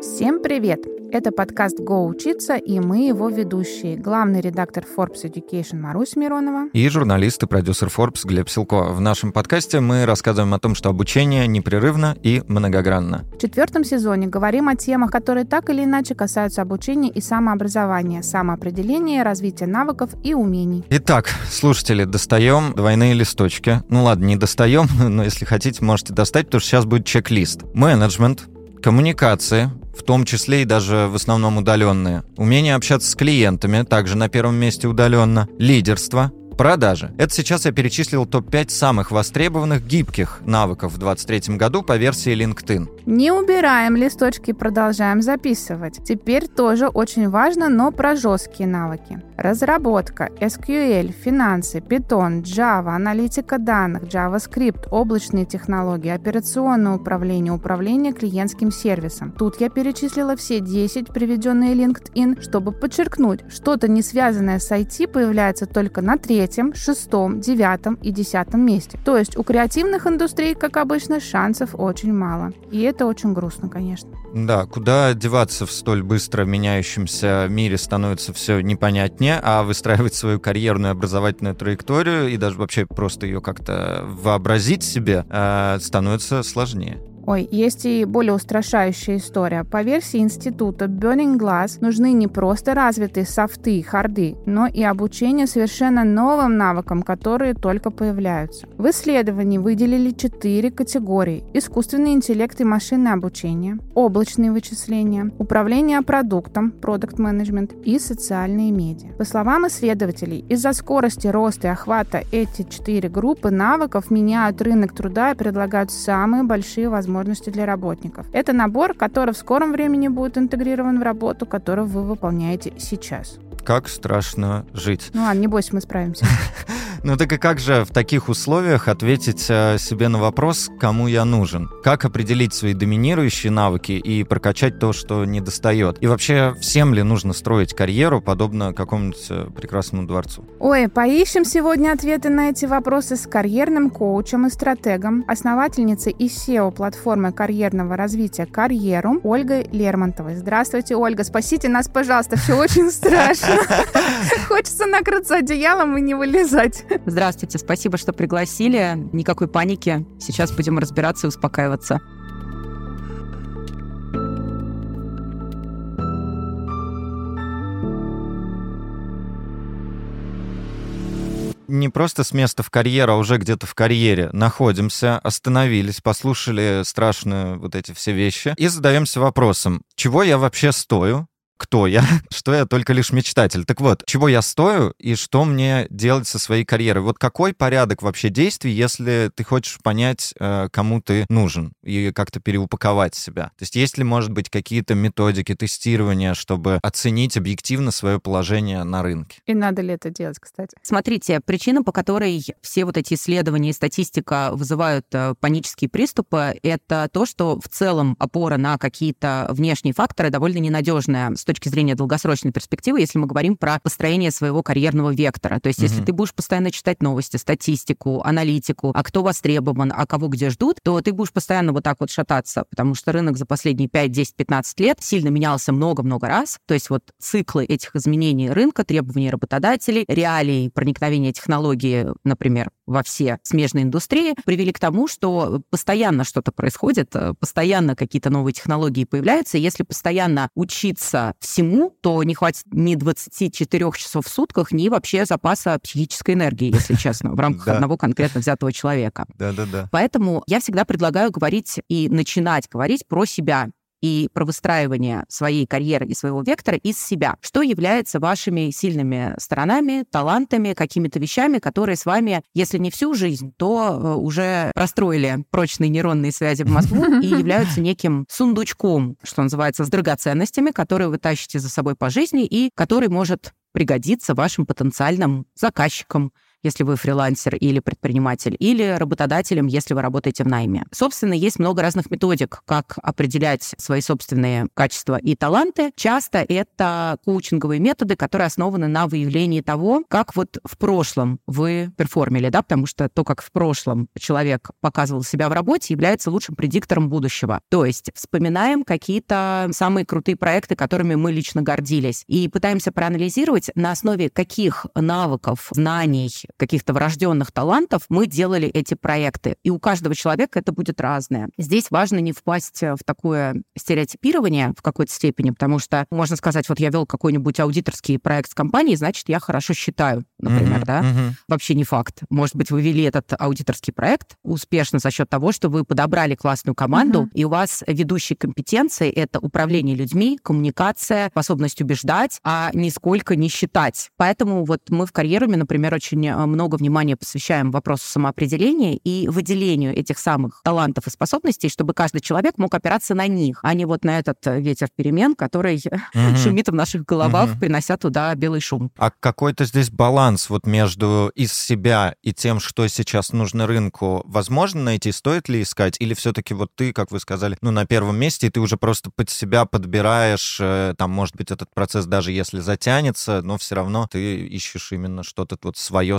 Всем привет! Это подкаст «Го учиться» и мы его ведущие. Главный редактор Forbes Education Марусь Миронова. И журналист и продюсер Forbes Глеб Силко. В нашем подкасте мы рассказываем о том, что обучение непрерывно и многогранно. В четвертом сезоне говорим о темах, которые так или иначе касаются обучения и самообразования, самоопределения, развития навыков и умений. Итак, слушатели, достаем двойные листочки. Ну ладно, не достаем, но если хотите, можете достать, потому что сейчас будет чек-лист. Менеджмент, коммуникации, в том числе и даже в основном удаленные. Умение общаться с клиентами, также на первом месте удаленно. Лидерство, Продажи. Это сейчас я перечислил топ-5 самых востребованных гибких навыков в 2023 году по версии LinkedIn. Не убираем листочки, продолжаем записывать. Теперь тоже очень важно, но про жесткие навыки. Разработка, SQL, финансы, Python, Java, аналитика данных, JavaScript, облачные технологии, операционное управление, управление клиентским сервисом. Тут я перечислила все 10 приведенные LinkedIn, чтобы подчеркнуть, что-то не связанное с IT появляется только на третьем третьем, шестом, девятом и десятом месте. То есть у креативных индустрий, как обычно, шансов очень мало. И это очень грустно, конечно. Да, куда деваться в столь быстро меняющемся мире становится все непонятнее, а выстраивать свою карьерную образовательную траекторию и даже вообще просто ее как-то вообразить себе э, становится сложнее. Ой, есть и более устрашающая история. По версии института Burning Glass нужны не просто развитые софты, харды, но и обучение совершенно новым навыкам, которые только появляются. В исследовании выделили четыре категории. Искусственный интеллект и машинное обучение, облачные вычисления, управление продуктом, продукт менеджмент и социальные медиа. По словам исследователей, из-за скорости роста и охвата эти четыре группы навыков меняют рынок труда и предлагают самые большие возможности возможности для работников. Это набор, который в скором времени будет интегрирован в работу, которую вы выполняете сейчас. Как страшно жить. Ну ладно, не бойся, мы справимся. Ну так и как же в таких условиях ответить э, себе на вопрос, кому я нужен? Как определить свои доминирующие навыки и прокачать то, что не достает? И вообще, всем ли нужно строить карьеру, подобно какому-нибудь э, прекрасному дворцу? Ой, поищем сегодня ответы на эти вопросы с карьерным коучем и стратегом, основательницей и SEO-платформы карьерного развития «Карьеру» Ольгой Лермонтовой. Здравствуйте, Ольга. Спасите нас, пожалуйста. Все очень страшно. Хочется накрыться одеялом и не вылезать. Здравствуйте, спасибо, что пригласили. Никакой паники. Сейчас будем разбираться и успокаиваться. не просто с места в карьеру, а уже где-то в карьере находимся, остановились, послушали страшные вот эти все вещи и задаемся вопросом, чего я вообще стою, кто я, что я только лишь мечтатель. Так вот, чего я стою и что мне делать со своей карьерой? Вот какой порядок вообще действий, если ты хочешь понять, э, кому ты нужен и как-то переупаковать себя? То есть есть ли, может быть, какие-то методики тестирования, чтобы оценить объективно свое положение на рынке? И надо ли это делать, кстати? Смотрите, причина, по которой все вот эти исследования и статистика вызывают э, панические приступы, это то, что в целом опора на какие-то внешние факторы довольно ненадежная точки зрения долгосрочной перспективы, если мы говорим про построение своего карьерного вектора. То есть, угу. если ты будешь постоянно читать новости, статистику, аналитику, а кто востребован, а кого где ждут, то ты будешь постоянно вот так вот шататься, потому что рынок за последние 5, 10, 15 лет сильно менялся много-много раз. То есть вот циклы этих изменений рынка, требований работодателей, реалий проникновения технологий, например, во все смежные индустрии, привели к тому, что постоянно что-то происходит, постоянно какие-то новые технологии появляются. Если постоянно учиться всему, то не хватит ни 24 часов в сутках, ни вообще запаса психической энергии, если честно, в рамках одного конкретно взятого человека. Да-да-да. Поэтому я всегда предлагаю говорить и начинать говорить про себя, и про выстраивание своей карьеры и своего вектора из себя. Что является вашими сильными сторонами, талантами, какими-то вещами, которые с вами, если не всю жизнь, то э, уже простроили прочные нейронные связи в мозгу и являются неким сундучком, что называется, с драгоценностями, которые вы тащите за собой по жизни и который может пригодиться вашим потенциальным заказчикам, если вы фрилансер или предприниматель, или работодателем, если вы работаете в найме. Собственно, есть много разных методик, как определять свои собственные качества и таланты. Часто это коучинговые методы, которые основаны на выявлении того, как вот в прошлом вы перформили, да, потому что то, как в прошлом человек показывал себя в работе, является лучшим предиктором будущего. То есть вспоминаем какие-то самые крутые проекты, которыми мы лично гордились, и пытаемся проанализировать, на основе каких навыков, знаний, каких-то врожденных талантов мы делали эти проекты. И у каждого человека это будет разное. Здесь важно не впасть в такое стереотипирование в какой-то степени, потому что можно сказать, вот я вел какой-нибудь аудиторский проект с компанией, значит, я хорошо считаю, например, mm-hmm, да? Mm-hmm. Вообще не факт. Может быть, вы вели этот аудиторский проект успешно за счет того, что вы подобрали классную команду, mm-hmm. и у вас ведущие компетенции — это управление людьми, коммуникация, способность убеждать, а нисколько не считать. Поэтому вот мы в карьеруме, например, очень э, много внимания посвящаем вопросу самоопределения и выделению этих самых талантов и способностей, чтобы каждый человек мог опираться на них, а не вот на этот э, ветер перемен, который mm-hmm. шумит в наших головах, mm-hmm. принося туда белый шум. А какой-то здесь баланс вот между из себя и тем, что сейчас нужно рынку, возможно найти? Стоит ли искать? Или все-таки вот ты, как вы сказали, ну, на первом месте, и ты уже просто под себя подбираешь, э, там, может быть, этот процесс даже если затянется, но все равно ты ищешь именно что-то вот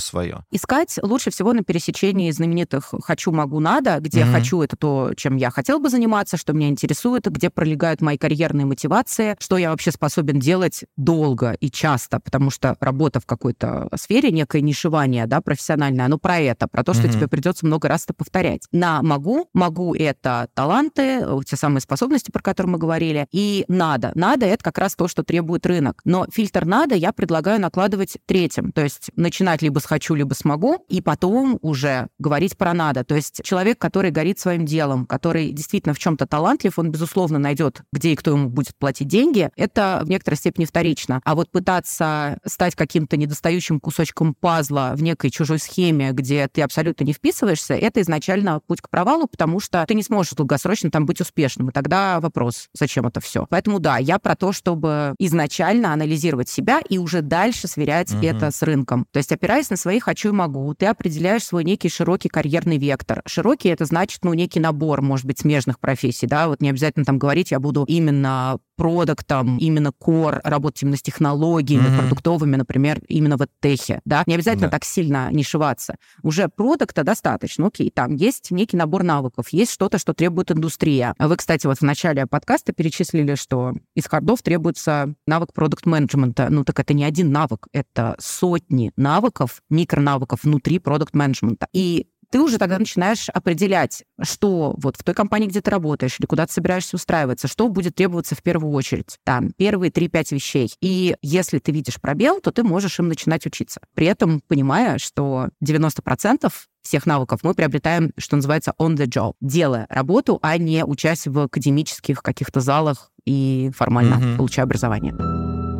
свое-свое. Искать лучше всего на пересечении знаменитых «хочу, могу, надо», где mm-hmm. «хочу» — это то, чем я хотел бы заниматься, что меня интересует, где пролегают мои карьерные мотивации, что я вообще способен делать долго и часто, потому что работа в какой-то сфере, некое нишевание, да, профессиональное, оно про это, про то, что mm-hmm. тебе придется много раз это повторять. На могу, могу — это таланты, те самые способности, про которые мы говорили, и надо. Надо — это как раз то, что требует рынок. Но фильтр надо я предлагаю накладывать третьим, то есть начинать либо с хочу, либо смогу, и потом уже говорить про надо. То есть человек, который горит своим делом, который действительно в чем-то талантлив, он, безусловно, найдет, где и кто ему будет платить деньги. Это в некоторой степени вторично. А вот пытаться стать каким-то недостающим кусочком пазла в некой чужой схеме, где ты абсолютно не вписываешься, это изначально путь к провалу, потому что ты не сможешь долгосрочно там быть успешным. И тогда вопрос, зачем это все? Поэтому да, я про то, чтобы изначально анализировать себя и уже дальше сверять угу. это с рынком. То есть опираясь на свои «хочу» и «могу», ты определяешь свой некий широкий карьерный вектор. Широкий — это значит, ну, некий набор, может быть, смежных профессий, да, вот не обязательно там говорить, я буду именно продуктом, именно core, работать именно с технологиями mm-hmm. продуктовыми, например, именно в техе, да, не обязательно да. так сильно нишеваться. Уже продукта достаточно, окей, там есть некий набор навыков, есть что-то, что требует индустрия. Вы, кстати, вот в начале подкаста перечислили, что из хардов требуется навык продукт-менеджмента. Ну, так это не один навык, это сотни навыков, микронавыков внутри продукт-менеджмента. И ты уже тогда начинаешь определять, что вот в той компании, где ты работаешь или куда ты собираешься устраиваться, что будет требоваться в первую очередь. Там первые 3-5 вещей. И если ты видишь пробел, то ты можешь им начинать учиться. При этом понимая, что 90% всех навыков мы приобретаем, что называется, on the job, делая работу, а не учась в академических каких-то залах и формально mm-hmm. получая образование.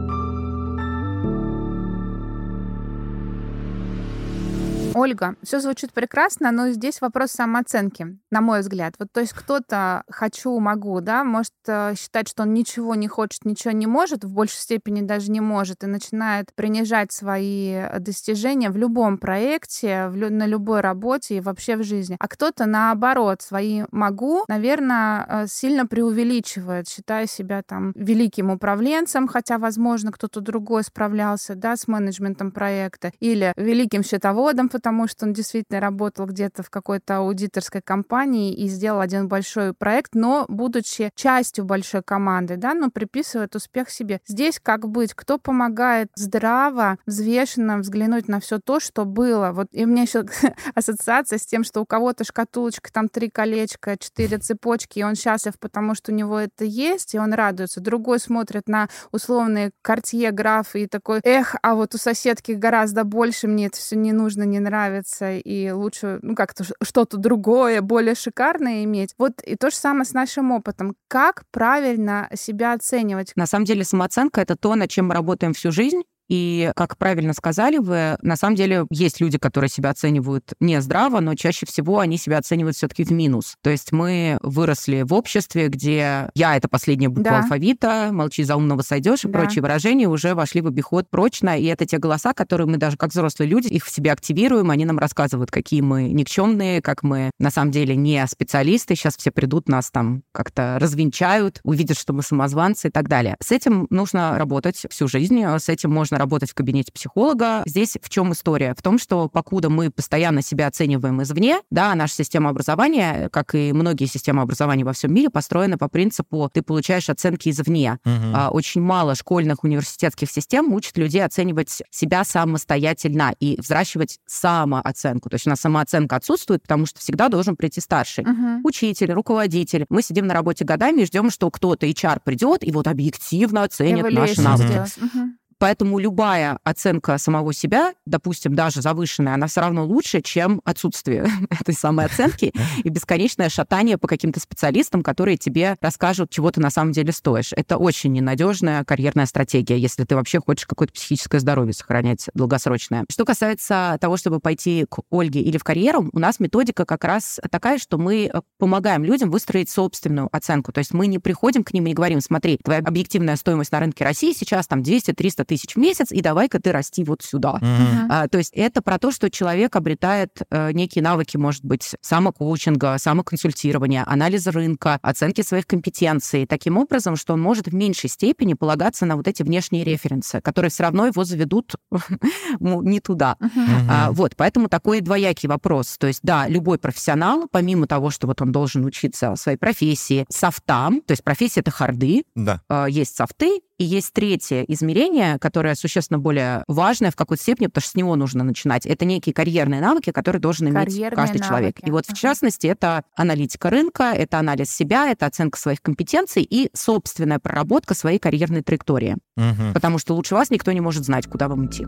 Ольга, все звучит прекрасно, но здесь вопрос самооценки, на мой взгляд. Вот, то есть кто-то хочу, могу, да, может э, считать, что он ничего не хочет, ничего не может, в большей степени даже не может, и начинает принижать свои э, достижения в любом проекте, в на любой работе и вообще в жизни. А кто-то, наоборот, свои могу, наверное, э, сильно преувеличивает, считая себя там великим управленцем, хотя, возможно, кто-то другой справлялся, да, с менеджментом проекта, или великим счетоводом, потому потому что он действительно работал где-то в какой-то аудиторской компании и сделал один большой проект, но будучи частью большой команды, да, но приписывает успех себе. Здесь как быть? Кто помогает здраво, взвешенно взглянуть на все то, что было? Вот и у меня еще ассоциация с тем, что у кого-то шкатулочка, там три колечка, четыре цепочки, и он счастлив, потому что у него это есть, и он радуется. Другой смотрит на условные картье графы и такой, эх, а вот у соседки гораздо больше, мне это все не нужно, не нравится нравится, и лучше, ну, как-то что-то другое, более шикарное иметь. Вот и то же самое с нашим опытом. Как правильно себя оценивать? На самом деле самооценка — это то, над чем мы работаем всю жизнь, И, как правильно сказали вы, на самом деле есть люди, которые себя оценивают не здраво, но чаще всего они себя оценивают все-таки в минус. То есть мы выросли в обществе, где я — это последняя буква да. алфавита, молчи, за умного сойдешь и да. прочие выражения уже вошли в обиход прочно, и это те голоса, которые мы даже как взрослые люди их в себе активируем, они нам рассказывают, какие мы никчемные, как мы на самом деле не специалисты, сейчас все придут, нас там как-то развенчают, увидят, что мы самозванцы и так далее. С этим нужно работать всю жизнь, с этим можно работать в кабинете психолога. Здесь в чем история? В том, что покуда мы постоянно себя оцениваем извне, да, наша система образования, как и многие системы образования во всем мире, построена по принципу ты получаешь оценки извне. Угу. Очень мало школьных университетских систем учат людей оценивать себя самостоятельно и взращивать самооценку. То есть у нас самооценка отсутствует, потому что всегда должен прийти старший. Угу. Учитель, руководитель. Мы сидим на работе годами и ждем, что кто-то, HR, придет и вот объективно оценит наши навыки. Угу. Поэтому любая оценка самого себя, допустим, даже завышенная, она все равно лучше, чем отсутствие этой самой оценки и бесконечное шатание по каким-то специалистам, которые тебе расскажут, чего ты на самом деле стоишь. Это очень ненадежная карьерная стратегия, если ты вообще хочешь какое-то психическое здоровье сохранять долгосрочное. Что касается того, чтобы пойти к Ольге или в карьеру, у нас методика как раз такая, что мы э, помогаем людям выстроить собственную оценку. То есть мы не приходим к ним и не говорим, смотри, твоя объективная стоимость на рынке России сейчас там 200-300 тысяч в месяц, и давай-ка ты расти вот сюда. Uh-huh. А, то есть это про то, что человек обретает э, некие навыки, может быть, самокоучинга, самоконсультирования, анализа рынка, оценки своих компетенций, таким образом, что он может в меньшей степени полагаться на вот эти внешние референсы, которые все равно его заведут не туда. Uh-huh. А, вот, поэтому такой двоякий вопрос. То есть, да, любой профессионал, помимо того, что вот он должен учиться своей профессии, софтам, то есть профессия — это харды, да. А, есть софты, и есть третье измерение, которое существенно более важное в какой-то степени, потому что с него нужно начинать. Это некие карьерные навыки, которые должен иметь карьерные каждый навыки. человек. И вот, в частности, это аналитика рынка, это анализ себя, это оценка своих компетенций и собственная проработка своей карьерной траектории. Угу. Потому что лучше вас никто не может знать, куда вам идти.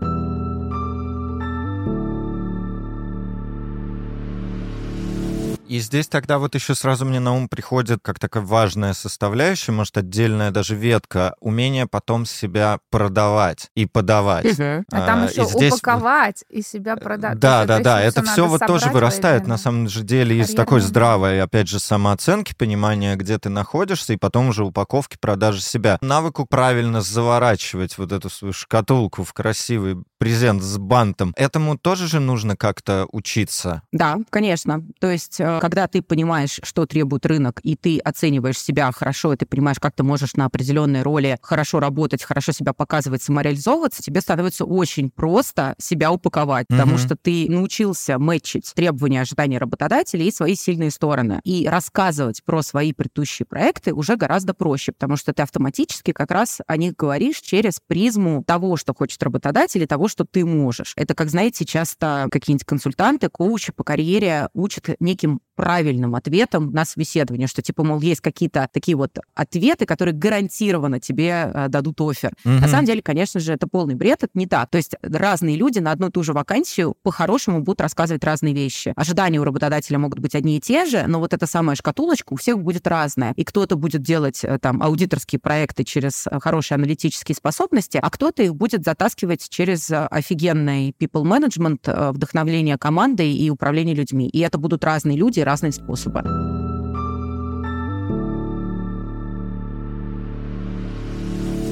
И здесь тогда вот еще сразу мне на ум приходит как такая важная составляющая, может, отдельная даже ветка, умение потом себя продавать и подавать. А, а там еще и здесь... упаковать и себя продать. Да, да, да, это все вот тоже вырастает на самом же деле из такой здравой, опять же, самооценки, понимания, где ты находишься, и потом уже упаковки, продажи себя. Навыку правильно заворачивать вот эту свою шкатулку в красивый презент с бантом. Этому тоже же нужно как-то учиться. Да, конечно. То есть э, когда ты понимаешь, что требует рынок, и ты оцениваешь себя хорошо, и ты понимаешь, как ты можешь на определенной роли хорошо работать, хорошо себя показывать, самореализовываться, тебе становится очень просто себя упаковать, mm-hmm. потому что ты научился мэтчить требования, ожидания работодателя и свои сильные стороны. И рассказывать про свои предыдущие проекты уже гораздо проще, потому что ты автоматически как раз о них говоришь через призму того, что хочет работодатель, и того, что ты можешь. Это, как знаете, часто какие-нибудь консультанты, коучи по карьере учат неким правильным ответом на собеседование, что типа, мол, есть какие-то такие вот ответы, которые гарантированно тебе э, дадут офер. Угу. На самом деле, конечно же, это полный бред, это не так. То есть разные люди на одну и ту же вакансию по-хорошему будут рассказывать разные вещи. Ожидания у работодателя могут быть одни и те же, но вот эта самая шкатулочка у всех будет разная. И кто-то будет делать э, там аудиторские проекты через э, хорошие аналитические способности, а кто-то их будет затаскивать через офигенный people management, вдохновление командой и управление людьми. И это будут разные люди, разные способы.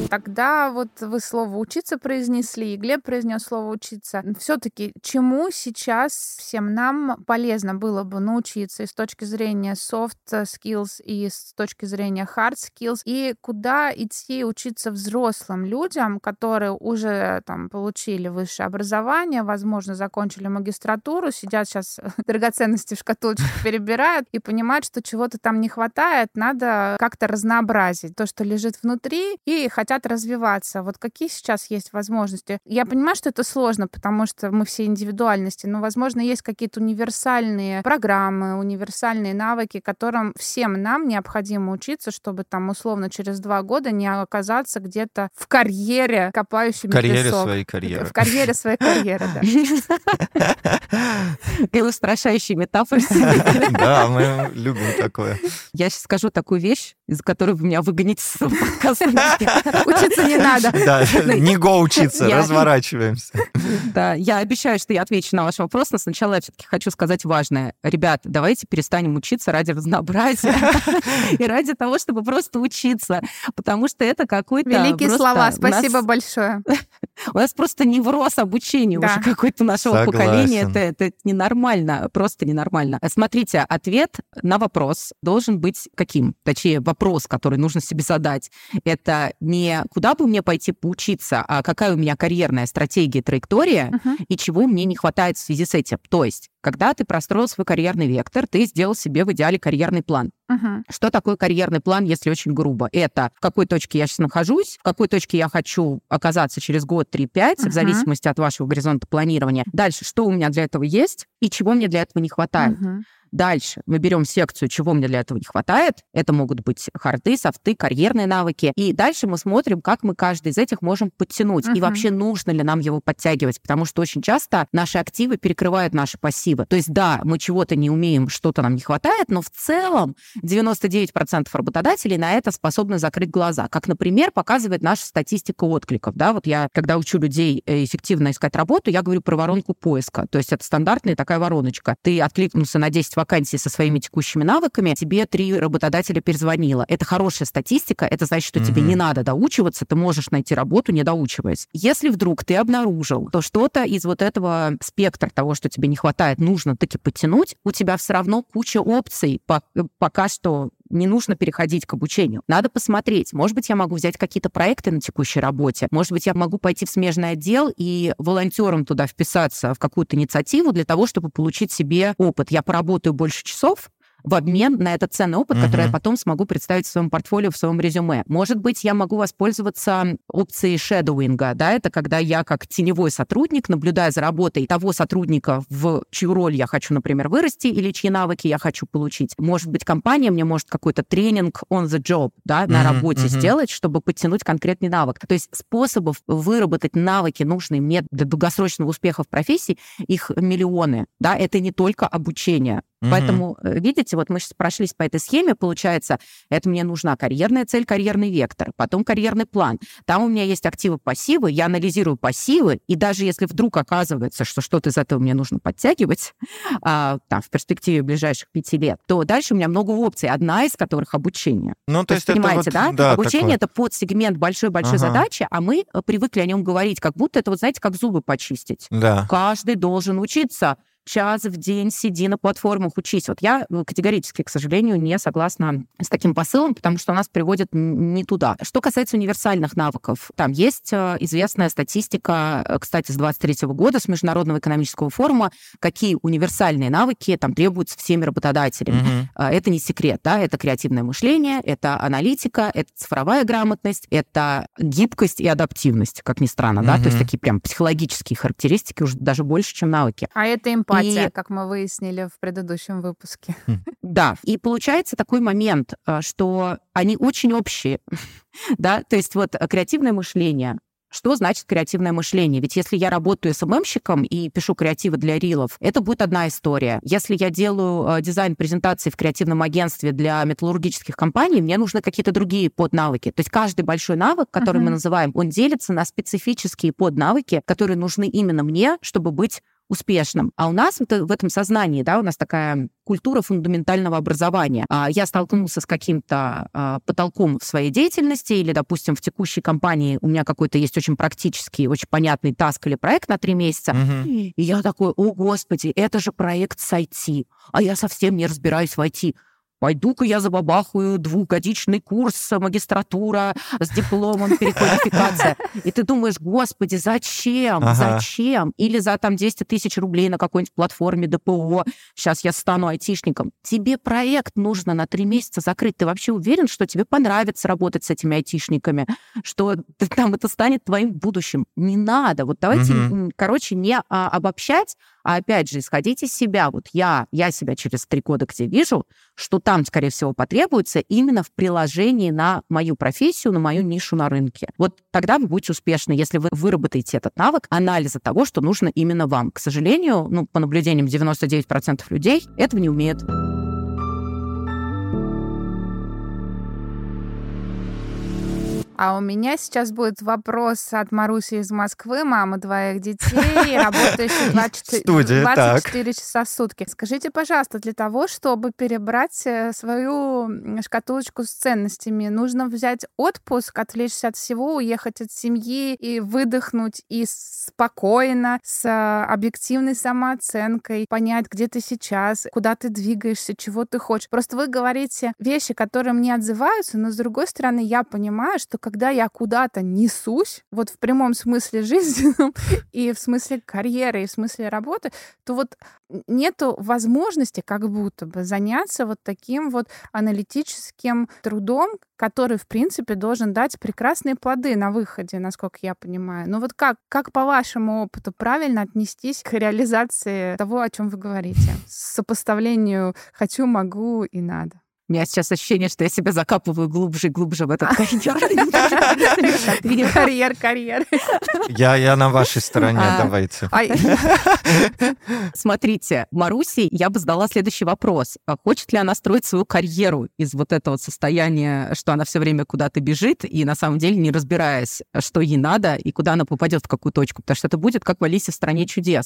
Тогда вот вы слово «учиться» произнесли, и Глеб произнес слово «учиться». Все-таки чему сейчас всем нам полезно было бы научиться и с точки зрения soft skills, и с точки зрения hard skills, и куда идти учиться взрослым людям, которые уже там получили высшее образование, возможно, закончили магистратуру, сидят сейчас драгоценности в шкатулочке перебирают и понимают, что чего-то там не хватает, надо как-то разнообразить то, что лежит внутри, и хотят хотят развиваться. Вот какие сейчас есть возможности? Я понимаю, что это сложно, потому что мы все индивидуальности, но, возможно, есть какие-то универсальные программы, универсальные навыки, которым всем нам необходимо учиться, чтобы там условно через два года не оказаться где-то в карьере, копающим В карьере песок. своей карьеры. В карьере своей карьеры, да. Устрашающие метафоры. Да, мы любим такое. Я сейчас скажу такую вещь, из которой вы меня выгоните с подкаста. Учиться не надо. Да, не го учиться, разворачиваемся. Да, я обещаю, что я отвечу на ваш вопрос, но сначала я все-таки хочу сказать важное. Ребят, давайте перестанем учиться ради разнообразия и ради того, чтобы просто учиться, потому что это какой-то... Великие слова, спасибо большое. У нас просто невроз обучения уже какой-то нашего поколения. Это, это ненормально, просто ненормально. Смотрите, ответ на вопрос должен быть каким? Точнее, вопрос, который нужно себе задать. Это не куда бы мне пойти поучиться, а какая у меня карьерная стратегия, траектория, uh-huh. и чего мне не хватает в связи с этим. То есть когда ты простроил свой карьерный вектор, ты сделал себе в идеале карьерный план. Uh-huh. Что такое карьерный план, если очень грубо? Это в какой точке я сейчас нахожусь, в какой точке я хочу оказаться через год, 3-5, uh-huh. в зависимости от вашего горизонта планирования. Дальше, что у меня для этого есть и чего мне для этого не хватает. Uh-huh. Дальше мы берем секцию, чего мне для этого не хватает. Это могут быть харды, софты, карьерные навыки. И дальше мы смотрим, как мы каждый из этих можем подтянуть. Uh-huh. И вообще нужно ли нам его подтягивать. Потому что очень часто наши активы перекрывают наши пассивы. То есть да, мы чего-то не умеем, что-то нам не хватает, но в целом 99% работодателей на это способны закрыть глаза. Как, например, показывает наша статистика откликов. Да, вот я, когда учу людей э, эффективно искать работу, я говорю про воронку поиска. То есть это стандартная такая вороночка. Ты откликнулся на 10 вакансии со своими текущими навыками, тебе три работодателя перезвонило. Это хорошая статистика, это значит, что mm-hmm. тебе не надо доучиваться, ты можешь найти работу, не доучиваясь. Если вдруг ты обнаружил, то что-то из вот этого спектра того, что тебе не хватает, нужно таки подтянуть, у тебя все равно куча опций, пока что не нужно переходить к обучению. Надо посмотреть. Может быть, я могу взять какие-то проекты на текущей работе. Может быть, я могу пойти в смежный отдел и волонтером туда вписаться в какую-то инициативу для того, чтобы получить себе опыт. Я поработаю больше часов, в обмен на этот ценный опыт, uh-huh. который я потом смогу представить в своем портфолио, в своем резюме. Может быть, я могу воспользоваться опцией шедоуинга, да, это когда я как теневой сотрудник, наблюдая за работой того сотрудника, в чью роль я хочу, например, вырасти или чьи навыки я хочу получить. Может быть, компания мне может какой-то тренинг on the job, да, на uh-huh, работе uh-huh. сделать, чтобы подтянуть конкретный навык. То есть способов выработать навыки, нужные мне для долгосрочного успеха в профессии, их миллионы, да, это не только обучение. Угу. Поэтому, э, видите, вот мы сейчас прошлись по этой схеме, получается, это мне нужна карьерная цель, карьерный вектор, потом карьерный план. Там у меня есть активы-пассивы, я анализирую пассивы, и даже если вдруг оказывается, что что-то из этого мне нужно подтягивать а, там, в перспективе ближайших пяти лет, то дальше у меня много опций, одна из которых обучение. Ну, то, то есть, понимаете, вот, да? да? Обучение — это подсегмент большой-большой ага. задачи, а мы э, привыкли о нем говорить, как будто это, вот знаете, как зубы почистить. Да. Каждый должен учиться час в день сиди на платформах, учись. Вот я ну, категорически, к сожалению, не согласна с таким посылом, потому что нас приводит не туда. Что касается универсальных навыков, там есть э, известная статистика, э, кстати, с 23 года, с Международного экономического форума, какие универсальные навыки там требуются всеми работодателями. Угу. Это не секрет, да, это креативное мышление, это аналитика, это цифровая грамотность, это гибкость и адаптивность, как ни странно, угу. да, то есть такие прям психологические характеристики уже даже больше, чем навыки. А это эмпатия эмпатия, и... как мы выяснили в предыдущем выпуске. Хм. Да, и получается такой момент, э, что они очень общие, да, то есть вот креативное мышление, что значит креативное мышление? Ведь если я работаю СММщиком и пишу креативы для рилов, это будет одна история. Если я делаю э, дизайн презентации в креативном агентстве для металлургических компаний, мне нужны какие-то другие поднавыки. То есть каждый большой навык, который uh-huh. мы называем, он делится на специфические поднавыки, которые нужны именно мне, чтобы быть успешным. А у нас вот в этом сознании, да, у нас такая культура фундаментального образования. А Я столкнулся с каким-то а, потолком в своей деятельности или, допустим, в текущей компании у меня какой-то есть очень практический, очень понятный таск или проект на три месяца, угу. и я такой, о, господи, это же проект с IT, а я совсем не разбираюсь в IT пойду-ка я забабахаю двухгодичный курс магистратура с дипломом переквалификация. И ты думаешь, господи, зачем? Ага. Зачем? Или за там 200 тысяч рублей на какой-нибудь платформе ДПО, сейчас я стану айтишником. Тебе проект нужно на три месяца закрыть. Ты вообще уверен, что тебе понравится работать с этими айтишниками? Что ты, там это станет твоим будущим? Не надо. Вот давайте, угу. короче, не а, обобщать, А опять же, исходите из себя. Вот я, я себя через три года где вижу, что там, скорее всего, потребуется именно в приложении на мою профессию, на мою нишу на рынке. Вот тогда вы будете успешны, если вы выработаете этот навык анализа того, что нужно именно вам. К сожалению, ну, по наблюдениям 99% людей этого не умеют. А у меня сейчас будет вопрос от Маруси из Москвы, мамы двоих детей, работающей 24, Студия, 24 часа в сутки. Скажите, пожалуйста, для того, чтобы перебрать э, свою шкатулочку с ценностями, нужно взять отпуск, отвлечься от всего, уехать от семьи и выдохнуть и спокойно, с э, объективной самооценкой, понять, где ты сейчас, куда ты двигаешься, чего ты хочешь. Просто вы говорите вещи, которые мне отзываются, но с другой стороны, я понимаю, что когда я куда-то несусь, вот в прямом смысле жизни и в смысле карьеры, и в смысле работы, то вот нету возможности как будто бы заняться вот таким вот аналитическим трудом, который, в принципе, должен дать прекрасные плоды на выходе, насколько я понимаю. Но вот как, как по вашему опыту правильно отнестись к реализации того, о чем вы говорите? Сопоставлению «хочу», «могу» и «надо». У меня сейчас ощущение, что я себя закапываю глубже и глубже в этот карьер. Карьер, карьер. Я, я на вашей стороне, а, давайте. А Смотрите, Маруси, я бы задала следующий вопрос. А хочет ли она строить свою карьеру из вот этого состояния, что она все время куда-то бежит, и на самом деле не разбираясь, что ей надо и куда она попадет в какую точку? Потому что это будет как в Алисе в стране чудес.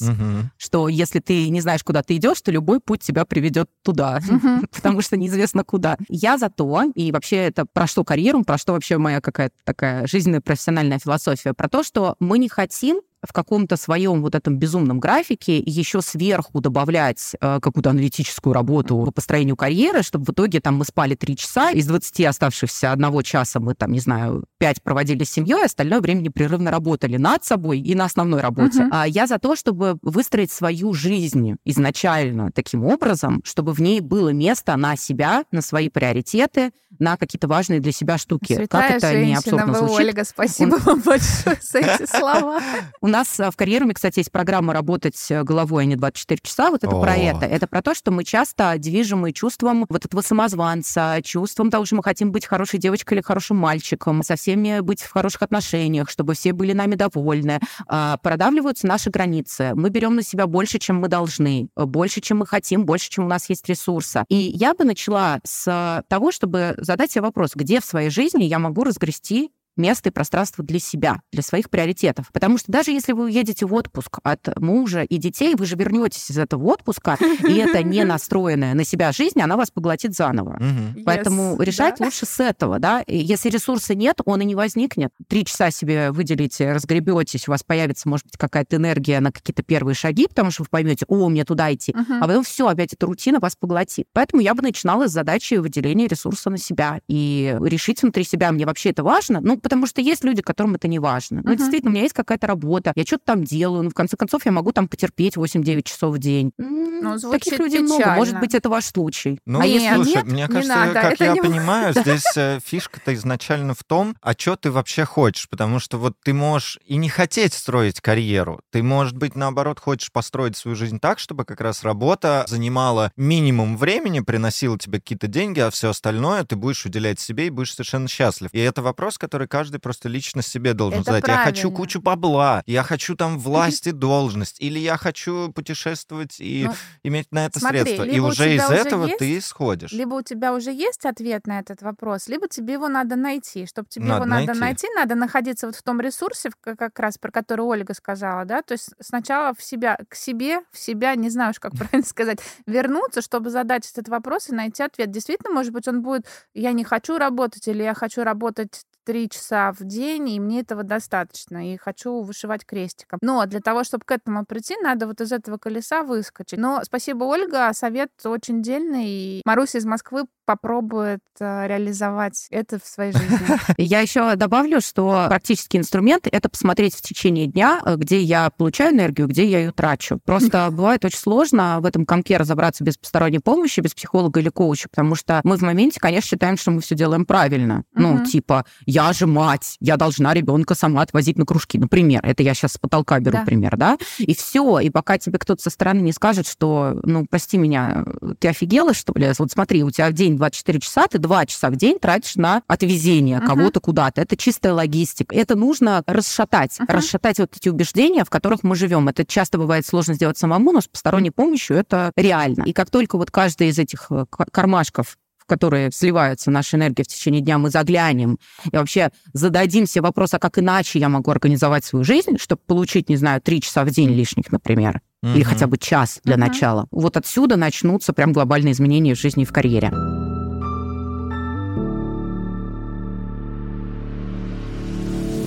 Что если ты не знаешь, куда ты идешь, то любой путь тебя приведет туда. Потому что неизвестно, куда. Я за то, и вообще это про что карьеру, про что вообще моя какая-то такая жизненная профессиональная философия, про то, что мы не хотим в каком-то своем вот этом безумном графике еще сверху добавлять э, какую-то аналитическую работу по построению карьеры, чтобы в итоге там мы спали три часа, из 20 оставшихся одного часа мы там, не знаю, пять проводили с семьей, остальное время непрерывно работали над собой и на основной работе. Uh-huh. А я за то, чтобы выстроить свою жизнь изначально таким образом, чтобы в ней было место на себя, на свои приоритеты, на какие-то важные для себя штуки. Святая как это женщина, не абсурдно вы, звучит? Ольга, спасибо вам большое за эти слова. У нас а, в карьеруме, кстати, есть программа «Работать э, головой, а не 24 часа». Вот это про это. Это про то, что мы часто движимы чувством вот этого самозванца, чувством того, что мы хотим быть хорошей девочкой или хорошим мальчиком, со всеми быть в хороших отношениях, чтобы все были нами довольны. А, продавливаются наши границы. Мы берем на себя больше, чем мы должны, больше, чем мы хотим, больше, чем у нас есть ресурса. И я бы начала с того, чтобы задать себе вопрос, где в своей жизни я могу разгрести место и пространство для себя, для своих приоритетов. Потому что даже если вы уедете в отпуск от мужа и детей, вы же вернетесь из этого отпуска, и это не настроенная на себя жизнь, она вас поглотит заново. Поэтому решать лучше с этого, да. если ресурса нет, он и не возникнет. Три часа себе выделите, разгребетесь, у вас появится, может быть, какая-то энергия на какие-то первые шаги, потому что вы поймете, о, мне туда идти. А потом все, опять эта рутина вас поглотит. Поэтому я бы начинала с задачи выделения ресурса на себя и решить внутри себя, мне вообще это важно. Ну, потому что есть люди, которым это не важно. Ну, uh-huh. действительно, у меня есть какая-то работа, я что-то там делаю, ну, в конце концов, я могу там потерпеть 8-9 часов в день. Ну, Таких людей печально. много. Может быть, это ваш случай. Ну, а если слушай, нет, мне кажется, надо, как я не... понимаю, здесь э, фишка-то изначально в том, а что ты вообще хочешь, потому что вот ты можешь и не хотеть строить карьеру, ты, может быть, наоборот, хочешь построить свою жизнь так, чтобы как раз работа занимала минимум времени, приносила тебе какие-то деньги, а все остальное ты будешь уделять себе и будешь совершенно счастлив. И это вопрос, который каждый просто лично себе должен это задать. Правильно. Я хочу кучу бабла, я хочу там власть и должность, или я хочу путешествовать и ну, иметь на это смотри, средства. И уже из уже этого есть, ты исходишь. Либо у тебя уже есть ответ на этот вопрос, либо тебе его надо найти. Чтобы тебе надо его найти. надо найти, надо находиться вот в том ресурсе, как раз про который Ольга сказала, да, то есть сначала в себя, к себе, в себя, не знаю уж, как правильно сказать, вернуться, чтобы задать этот вопрос и найти ответ. Действительно, может быть, он будет, я не хочу работать, или я хочу работать три часа в день, и мне этого достаточно, и хочу вышивать крестиком. Но для того, чтобы к этому прийти, надо вот из этого колеса выскочить. Но спасибо, Ольга, совет очень дельный. Маруся из Москвы попробует э, реализовать это в своей жизни. Я еще добавлю, что практический инструмент — это посмотреть в течение дня, э, где я получаю энергию, где я ее трачу. Просто бывает очень сложно в этом комке разобраться без посторонней помощи, без психолога или коуча, потому что мы в моменте, конечно, считаем, что мы все делаем правильно. Ну, типа, я же мать, я должна ребенка сама отвозить на кружки, например. Это я сейчас с потолка беру да. пример, да? И все. И пока тебе кто-то со стороны не скажет, что, ну, прости меня, ты офигела, что ли? Вот смотри, у тебя в день 24 часа, ты 2 часа в день тратишь на отвезение uh-huh. кого-то куда-то. Это чистая логистика. Это нужно расшатать, uh-huh. расшатать вот эти убеждения, в которых мы живем. Это часто бывает сложно сделать самому, но с посторонней помощью это реально. И как только вот каждый из этих э, кармашков в которые сливаются наша энергия в течение дня, мы заглянем и вообще зададим себе вопрос, а как иначе я могу организовать свою жизнь, чтобы получить, не знаю, три часа в день лишних, например, mm-hmm. или хотя бы час для mm-hmm. начала. Вот отсюда начнутся прям глобальные изменения в жизни и в карьере.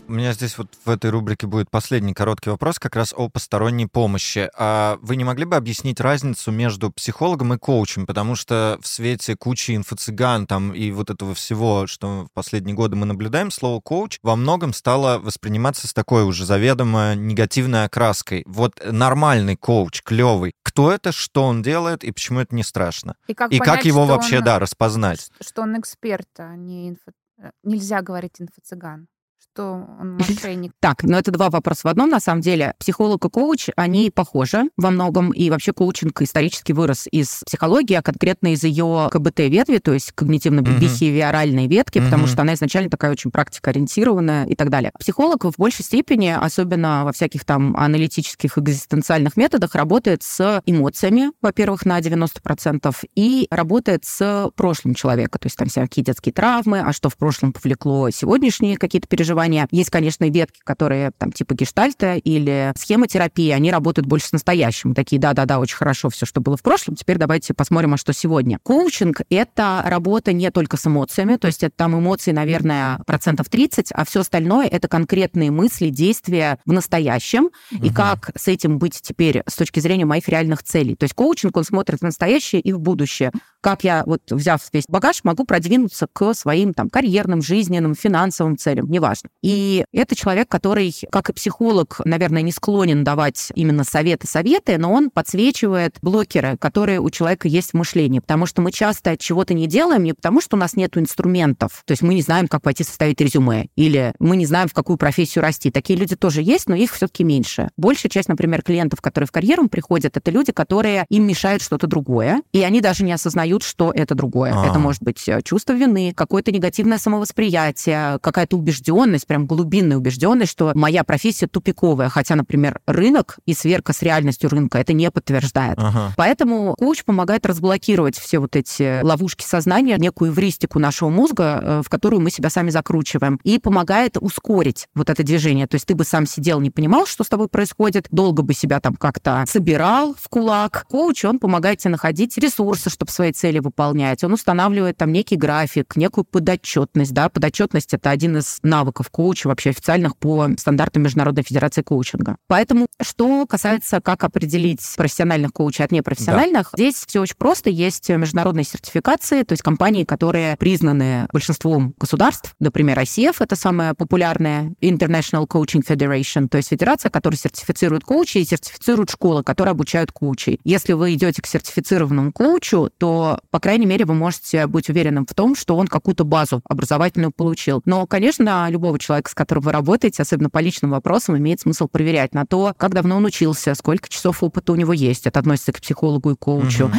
У меня здесь вот в этой рубрике будет последний короткий вопрос как раз о посторонней помощи. А вы не могли бы объяснить разницу между психологом и коучем? Потому что в свете кучи инфо-цыган там и вот этого всего, что в последние годы мы наблюдаем, слово «коуч» во многом стало восприниматься с такой уже заведомо негативной окраской. Вот нормальный коуч, клевый, кто это, что он делает и почему это не страшно? И как, и понять, как его вообще, он, да, распознать? Что он эксперт, а не инфо... Э, нельзя говорить инфо-цыган что он мошенник. Так, но это два вопроса в одном, на самом деле. Психолог и коуч, они похожи во многом, и вообще коучинг исторически вырос из психологии, а конкретно из ее КБТ-ветви, то есть когнитивно-бихевиоральной ветки, потому что она изначально такая очень практикоориентированная и так далее. Психолог в большей степени, особенно во всяких там аналитических экзистенциальных методах, работает с эмоциями, во-первых, на 90%, и работает с прошлым человека, то есть там всякие детские травмы, а что в прошлом повлекло сегодняшние какие-то переживания, образования. Есть, конечно, ветки, которые там типа гештальта или схемотерапии, они работают больше с настоящим. Такие, да-да-да, очень хорошо все, что было в прошлом, теперь давайте посмотрим, а что сегодня. Коучинг — это работа не только с эмоциями, то есть это там эмоции, наверное, процентов 30, а все остальное — это конкретные мысли, действия в настоящем, угу. и как с этим быть теперь с точки зрения моих реальных целей. То есть коучинг, он смотрит в настоящее и в будущее. Как я, вот взяв весь багаж, могу продвинуться к своим там карьерным, жизненным, финансовым целям, неважно. И это человек, который, как и психолог, наверное, не склонен давать именно советы-советы, но он подсвечивает блокеры, которые у человека есть в мышлении. Потому что мы часто чего-то не делаем не потому, что у нас нет инструментов. То есть мы не знаем, как пойти составить резюме, или мы не знаем, в какую профессию расти. Такие люди тоже есть, но их все-таки меньше. Большая часть, например, клиентов, которые в карьеру приходят, это люди, которые им мешают что-то другое, и они даже не осознают, что это другое. А-а-а. Это может быть э, чувство вины, какое-то негативное самовосприятие, какая-то убежденность, прям глубинная убежденность, что моя профессия тупиковая, хотя, например, рынок и сверка с реальностью рынка это не подтверждает. Ага. Поэтому коуч помогает разблокировать все вот эти ловушки сознания, некую эвристику нашего мозга, э, в которую мы себя сами закручиваем, и помогает ускорить вот это движение. То есть ты бы сам сидел, не понимал, что с тобой происходит, долго бы себя там как-то собирал в кулак. Коуч, он помогает тебе находить ресурсы, чтобы свои цели выполнять. Он устанавливает там некий график, некую подотчетность. Да? Подотчетность — это один из навыков коуча вообще официальных по стандартам Международной Федерации коучинга. Поэтому, что касается, как определить профессиональных коучей от непрофессиональных, да. здесь все очень просто. Есть международные сертификации, то есть компании, которые признаны большинством государств, например, ICF — это самая популярная, International Coaching Federation, то есть федерация, которая сертифицирует коучей и сертифицирует школы, которые обучают коучей. Если вы идете к сертифицированному коучу, то, по крайней мере, вы можете быть уверенным в том, что он какую-то базу образовательную получил. Но, конечно, любого человека, с которым вы работаете, особенно по личным вопросам, имеет смысл проверять на то, как давно он учился, сколько часов опыта у него есть. Это относится к психологу и коучу. Угу.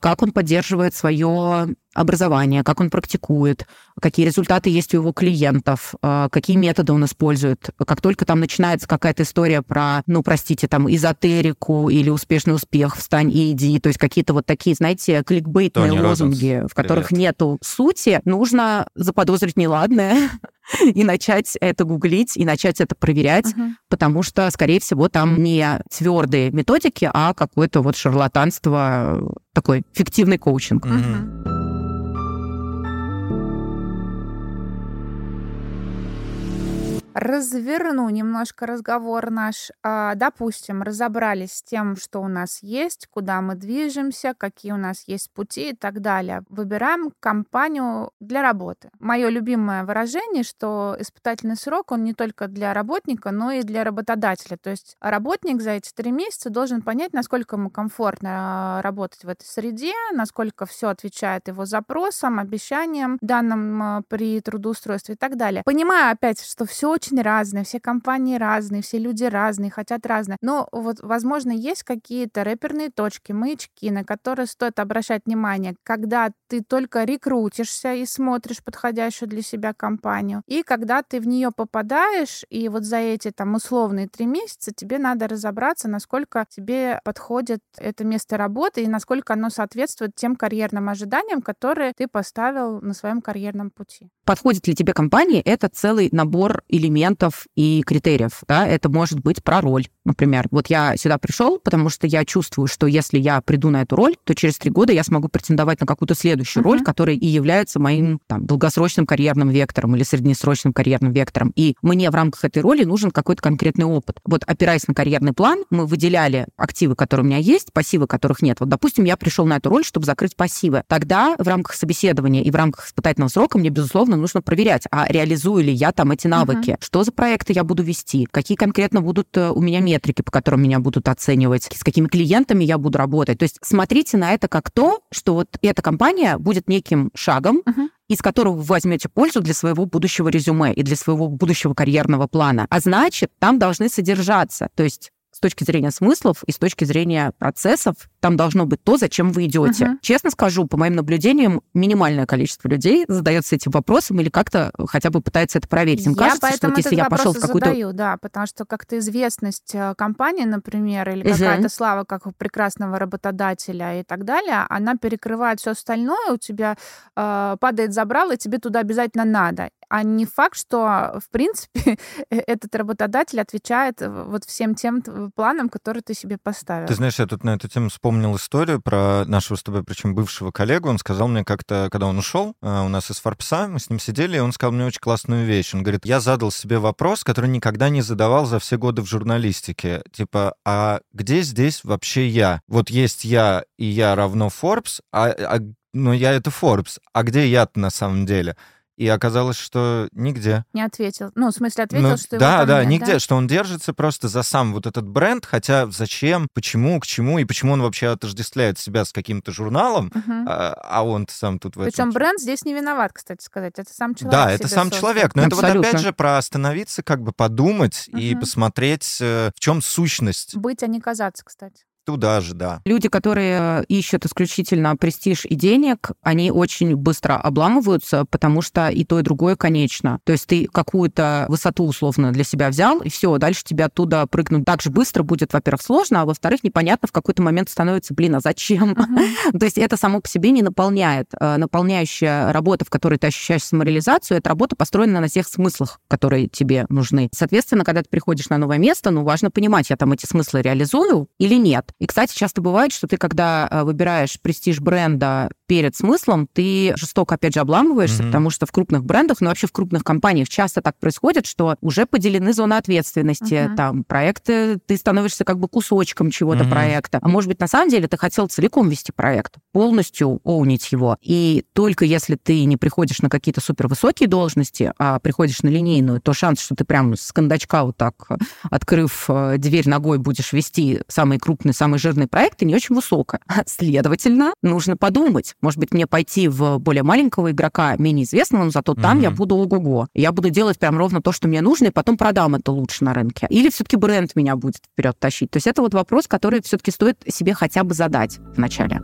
Как он поддерживает свое образование, как он практикует, какие результаты есть у его клиентов, а, какие методы он использует. Как только там начинается какая-то история про, ну, простите, там, эзотерику или успешный успех, встань и иди, то есть какие-то вот такие, знаете, кликбейтные Тони лозунги, Розенс. в которых Привет. нету сути, нужно заподозрить неладное, и начать это гуглить, и начать это проверять, uh-huh. потому что, скорее всего, там не твердые методики, а какое-то вот шарлатанство, такой фиктивный коучинг. Uh-huh. Разверну немножко разговор наш. А, допустим, разобрались с тем, что у нас есть, куда мы движемся, какие у нас есть пути и так далее. Выбираем компанию для работы. Мое любимое выражение, что испытательный срок, он не только для работника, но и для работодателя. То есть работник за эти три месяца должен понять, насколько ему комфортно работать в этой среде, насколько все отвечает его запросам, обещаниям, данным а, при трудоустройстве и так далее. Понимаю опять, что все очень разные, все компании разные, все люди разные, хотят разные. Но вот, возможно, есть какие-то рэперные точки, маячки, на которые стоит обращать внимание, когда ты только рекрутишься и смотришь подходящую для себя компанию, и когда ты в нее попадаешь, и вот за эти там условные три месяца тебе надо разобраться, насколько тебе подходит это место работы и насколько оно соответствует тем карьерным ожиданиям, которые ты поставил на своем карьерном пути. Подходит ли тебе компания? Это целый набор или элементов и критериев. Да? Это может быть про роль, например. Вот я сюда пришел, потому что я чувствую, что если я приду на эту роль, то через три года я смогу претендовать на какую-то следующую uh-huh. роль, которая и является моим там, долгосрочным карьерным вектором или среднесрочным карьерным вектором. И мне в рамках этой роли нужен какой-то конкретный опыт. Вот опираясь на карьерный план, мы выделяли активы, которые у меня есть, пассивы, которых нет. Вот, допустим, я пришел на эту роль, чтобы закрыть пассивы. Тогда в рамках собеседования и в рамках испытательного срока мне, безусловно, нужно проверять, а реализую ли я там эти навыки, uh-huh что за проекты я буду вести, какие конкретно будут э, у меня метрики, по которым меня будут оценивать, с какими клиентами я буду работать. То есть смотрите на это как то, что вот эта компания будет неким шагом, uh-huh из которого вы возьмете пользу для своего будущего резюме и для своего будущего карьерного плана. А значит, там должны содержаться, то есть с точки зрения смыслов и с точки зрения процессов, там должно быть то, зачем вы идете. Uh-huh. Честно скажу, по моим наблюдениям, минимальное количество людей задается этим вопросом или как-то хотя бы пытается это проверить. Им я кажется, что вот если я пошел в какую-то... задаю, да, потому что как-то известность э, компании, например, или какая-то uh-huh. слава как прекрасного работодателя и так далее, она перекрывает все остальное, у тебя э, падает забрал, и тебе туда обязательно надо а не факт, что, в принципе, э, этот работодатель отвечает э, вот всем тем планам, которые ты себе поставил. Ты знаешь, я тут на эту тему вспомнил историю про нашего с тобой, причем бывшего коллегу. Он сказал мне как-то, когда он ушел э, у нас из Форбса, мы с ним сидели, и он сказал мне очень классную вещь. Он говорит, я задал себе вопрос, который никогда не задавал за все годы в журналистике. Типа, а где здесь вообще я? Вот есть я, и я равно Forbes, а, а но я это Forbes. А где я-то на самом деле? И оказалось, что нигде. Не ответил. Ну, в смысле, ответил, ну, что Да, его да, нет, нигде, да? что он держится просто за сам вот этот бренд, хотя зачем, почему, к чему, и почему он вообще отождествляет себя с каким-то журналом, угу. а, а он сам тут в этом... Причем бренд здесь не виноват, кстати сказать, это сам человек Да, это сам создал. человек, но Абсолютно. это вот опять же про остановиться, как бы подумать угу. и посмотреть, э, в чем сущность. Быть, а не казаться, кстати. Туда же, да. Люди, которые ищут исключительно престиж и денег, они очень быстро обламываются, потому что и то, и другое конечно. То есть ты какую-то высоту условно для себя взял, и все, дальше тебя оттуда прыгнуть так же быстро будет, во-первых, сложно, а во-вторых, непонятно в какой-то момент становится, блин, а зачем? Uh-huh. то есть это само по себе не наполняет. Э, наполняющая работа, в которой ты ощущаешь самореализацию, это работа построена на тех смыслах, которые тебе нужны. Соответственно, когда ты приходишь на новое место, ну, важно понимать, я там эти смыслы реализую или нет. И, кстати, часто бывает, что ты, когда э, выбираешь престиж бренда перед смыслом, ты жестоко, опять же, обламываешься, mm-hmm. потому что в крупных брендах, ну, вообще в крупных компаниях часто так происходит, что уже поделены зоны ответственности, mm-hmm. там, проекты, ты становишься как бы кусочком чего-то mm-hmm. проекта. А может быть, на самом деле ты хотел целиком вести проект, полностью оунить его. И только если ты не приходишь на какие-то супервысокие должности, а приходишь на линейную, то шанс, что ты прям с кондачка вот так, открыв э, дверь ногой, будешь вести самый крупный, самый жирные проекты не очень высоко. Следовательно, нужно подумать, может быть, мне пойти в более маленького игрока, менее известного, но зато там mm-hmm. я буду ого-го. Я буду делать прям ровно то, что мне нужно, и потом продам это лучше на рынке. Или все-таки бренд меня будет вперед тащить. То есть это вот вопрос, который все-таки стоит себе хотя бы задать вначале.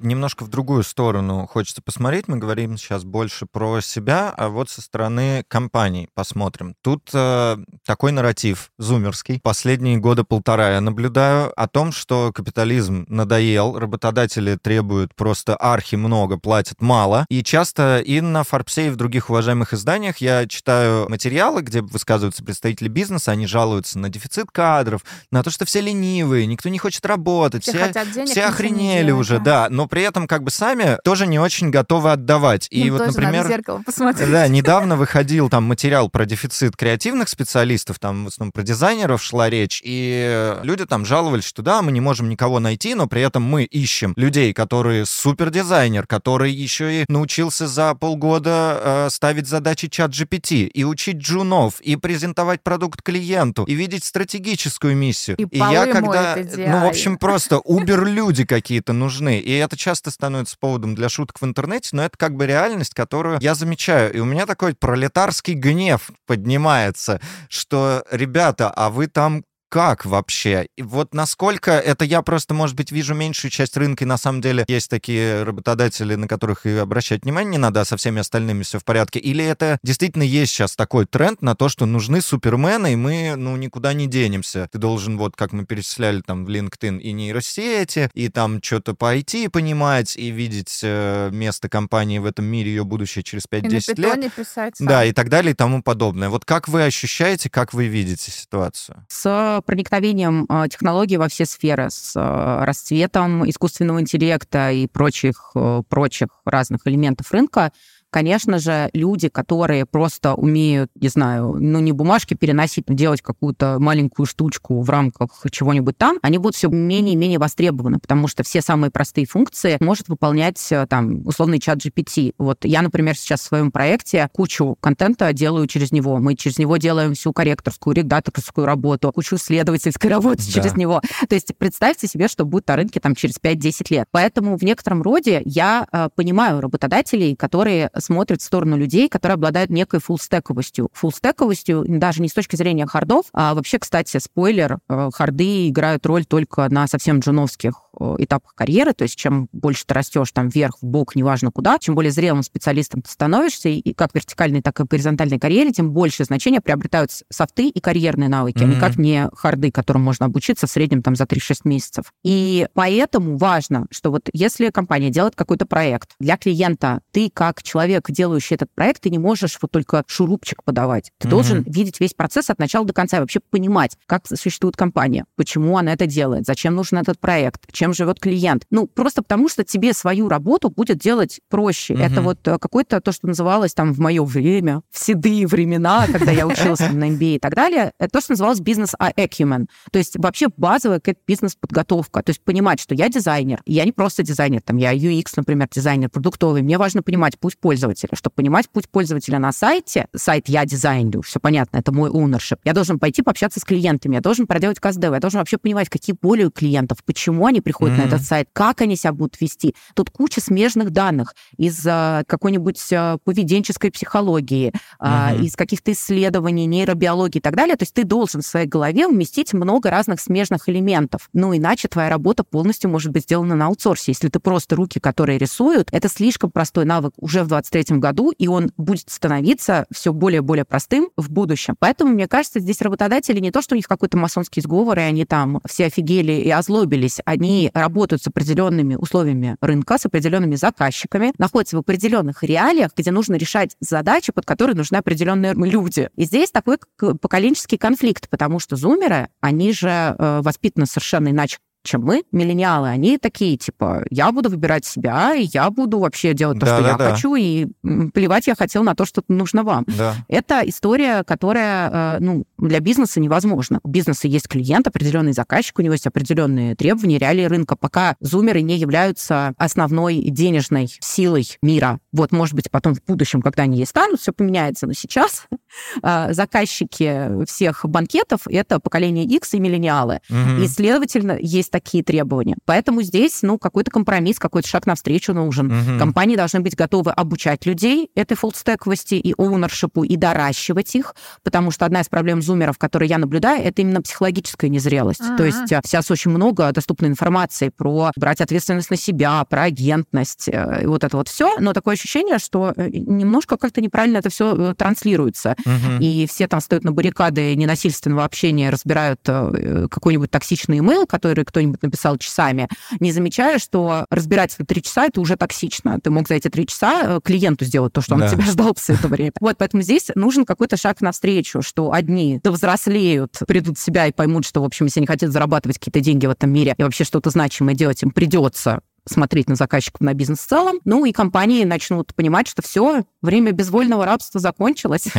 Немножко в другую сторону хочется посмотреть. Мы говорим сейчас больше про себя, а вот со стороны компаний посмотрим. Тут э, такой нарратив зумерский. Последние года полтора я наблюдаю о том, что капитализм надоел, работодатели требуют просто архи много, платят мало. И часто и на Форбсе, и в других уважаемых изданиях я читаю материалы, где высказываются представители бизнеса, они жалуются на дефицит кадров, на то, что все ленивые, никто не хочет работать, все, все, денег, все охренели уже, да. Но при этом как бы сами тоже не очень готовы отдавать. И Ну, вот, например... зеркало посмотреть. Да, недавно выходил там материал про дефицит креативных специалистов, там в основном про дизайнеров шла речь, и люди там жаловались, что да, мы не можем никого найти, но при этом мы ищем людей, которые супер дизайнер, который еще и научился за полгода э, ставить задачи чат GPT, и учить джунов, и презентовать продукт клиенту, и видеть стратегическую миссию. И я полы когда, ну, в общем, просто убер-люди какие-то нужны, и это часто становится поводом для шуток в интернете, но это как бы реальность, которую я замечаю, и у меня такой пролетарский гнев поднимается, что, ребята, а вы там как вообще? И вот насколько это я просто, может быть, вижу меньшую часть рынка, и на самом деле есть такие работодатели, на которых и обращать внимание не надо, а со всеми остальными все в порядке? Или это действительно есть сейчас такой тренд на то, что нужны супермены, и мы, ну, никуда не денемся. Ты должен, вот как мы перечисляли там в LinkedIn и нейросети, и там что-то по IT понимать, и видеть э, место компании в этом мире, ее будущее через И на 5-10 лет. писать сам. Да, и так далее, и тому подобное. Вот как вы ощущаете, как вы видите ситуацию? С проникновением э, технологий во все сферы, с э, расцветом искусственного интеллекта и прочих, э, прочих разных элементов рынка, конечно же, люди, которые просто умеют, не знаю, ну не бумажки переносить, но делать какую-то маленькую штучку в рамках чего-нибудь там, они будут все менее и менее востребованы, потому что все самые простые функции может выполнять э, там условный чат GPT. Вот я, например, сейчас в своем проекте кучу контента делаю через него. Мы через него делаем всю корректорскую, редакторскую работу, кучу исследовательской работы Да. через него. То есть представьте себе, что будет на рынке там через 5-10 лет. Поэтому в некотором роде я э, понимаю работодателей, которые смотрят в сторону людей, которые обладают некой фуллстековостью. Фуллстековостью даже не с точки зрения хардов, а вообще, кстати, спойлер, э, харды играют роль только на совсем джуновских этапах карьеры, то есть чем больше ты растешь там вверх, в бок, неважно куда, чем более зрелым специалистом ты становишься, и- как в вертикальной, так и в горизонтальной карьере, тем больше значения приобретают софты и карьерные навыки, а Мгм. никак не харды, которым можно обучиться в среднем там за 3-6 месяцев. И поэтому важно, что вот если компания делает какой-то проект для клиента, ты как человек, делающий этот проект, ты не можешь вот только шурупчик подавать. Ты Мгм. должен видеть весь процесс от начала до конца вообще понимать, как существует компания, почему она это делает, зачем нужен этот проект, чем живет клиент. Ну, просто потому что тебе свою работу будет делать проще. Мгм. Это вот э, какое-то то, что называлось там в мое время, в седые времена, когда я училась на MBA и так далее, это то, что называлось бизнес acumen. То есть вообще базовая какая-то бизнес-подготовка. То есть понимать, что я дизайнер, я не просто дизайнер, там я UX, например, дизайнер продуктовый. Мне важно понимать путь пользователя. Чтобы понимать путь пользователя на сайте, сайт я дизайню, все понятно, это мой ownership. Я должен пойти пообщаться с клиентами, я должен проделать каздев, я должен вообще понимать, какие боли у клиентов, почему они приходят Мгм. на этот сайт, как они себя будут вести. Тут куча смежных данных из а, какой-нибудь а, поведенческой психологии, Мгм. из каких-то исследований, нейробиологии и так далее. То есть ты должен в своей голове уместить много разных смежных элементов. Ну, иначе твоя работа полностью может быть сделана на аутсорсе. Если ты просто руки, которые рисуют, это слишком простой навык уже в 23 году, и он будет становиться все более и более простым в будущем. Поэтому, мне кажется, здесь работодатели не то, что у них какой-то масонский сговор, и они там все офигели и озлобились. Они работают с определенными условиями рынка, с определенными заказчиками, находятся в определенных реалиях, где нужно решать задачи, под которые нужны определенные люди. И здесь такой поколенческий конфликт, потому что зумеры, они же э, воспитаны совершенно иначе чем мы, миллениалы, они такие, типа, я буду выбирать себя, и я буду вообще делать то, что я Да-да-да. хочу, и плевать я хотел на то, что нужно вам. Да. Это история, которая э, ну, для бизнеса невозможна. У бизнеса есть клиент, определенный заказчик, у него есть определенные требования, реалии рынка. Пока зумеры не являются основной денежной силой мира. Вот, может быть, потом в будущем, когда они и станут, все поменяется. Но сейчас э, заказчики всех банкетов — это поколение X и миллениалы. Мгм. И, следовательно, есть такие требования. Поэтому здесь, ну, какой-то компромисс, какой-то шаг навстречу нужен. Мгм. Компании должны быть готовы обучать людей этой фуллстековости и оунершипу, и доращивать их, потому что одна из проблем зумеров, которые я наблюдаю, это именно психологическая незрелость. Мгм. То есть э, сейчас очень много доступной информации про брать ответственность на себя, про агентность, э, и вот это вот все, но такое ощущение, что э, немножко как-то неправильно это все транслируется. Мгм. И все там стоят на баррикады ненасильственного общения, разбирают какой-нибудь токсичный имейл, который кто-нибудь написал часами, не замечая, что разбирать это три часа, это уже токсично. Ты мог за эти три часа э, клиенту сделать то, что он Да. тебя ждал все это время. Вот, поэтому здесь нужен какой-то шаг навстречу, что одни взрослеют, придут в себя и поймут, что, в общем, если они хотят зарабатывать какие-то деньги в этом мире и вообще что-то значимое делать, им придется смотреть на заказчиков, на бизнес в целом. Ну и компании начнут понимать, что все, время безвольного рабства закончилось.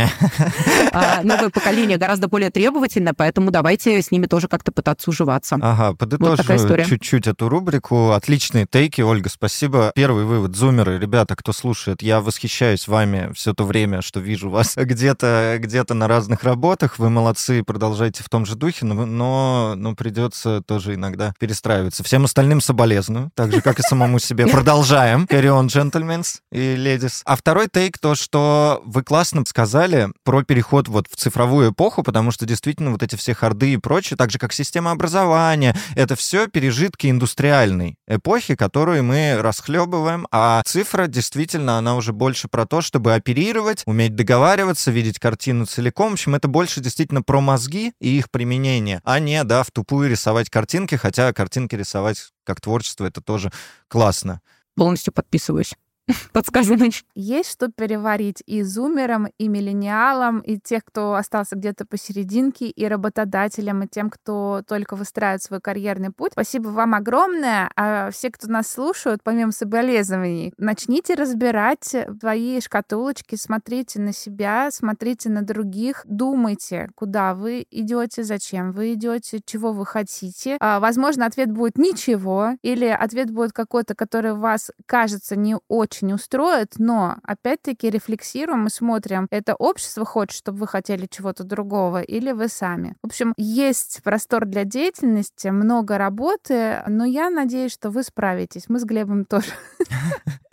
А новое поколение гораздо более требовательно, поэтому давайте с ними тоже как-то пытаться уживаться. Ага, подытожу чуть-чуть эту рубрику. Отличные тейки, Ольга, спасибо. Первый вывод. Зумеры, ребята, кто слушает, я восхищаюсь вами все то время, что вижу вас где-то где на разных работах. Вы молодцы, продолжайте в том же духе, но, но, но придется тоже иногда перестраиваться. Всем остальным соболезную, так же, как и самому себе. Продолжаем. Carry on, gentlemen и ladies. А второй тейк то, что вы классно сказали про переход вот в цифровую эпоху, потому что действительно вот эти все харды и прочее, так же как система образования, это все пережитки индустриальной эпохи, которую мы расхлебываем, а цифра действительно, она уже больше про то, чтобы оперировать, уметь договариваться, видеть картину целиком. В общем, это больше действительно про мозги и их применение, а не, да, в тупую рисовать картинки, хотя картинки рисовать как творчество это тоже классно. Полностью подписываюсь подсказанный. Есть что переварить и зумерам, и миллениалам, и тех, кто остался где-то посерединке, и работодателям, и тем, кто только выстраивает свой карьерный путь. Спасибо вам огромное. А все, кто нас слушают, помимо соболезнований, начните разбирать свои шкатулочки, смотрите на себя, смотрите на других, думайте, куда вы идете, зачем вы идете, чего вы хотите. А, возможно, ответ будет ничего, или ответ будет какой-то, который вас кажется не очень очень устроит, но опять-таки рефлексируем и смотрим, это общество хочет, чтобы вы хотели чего-то другого, или вы сами. В общем, есть простор для деятельности, много работы, но я надеюсь, что вы справитесь. Мы с Глебом тоже.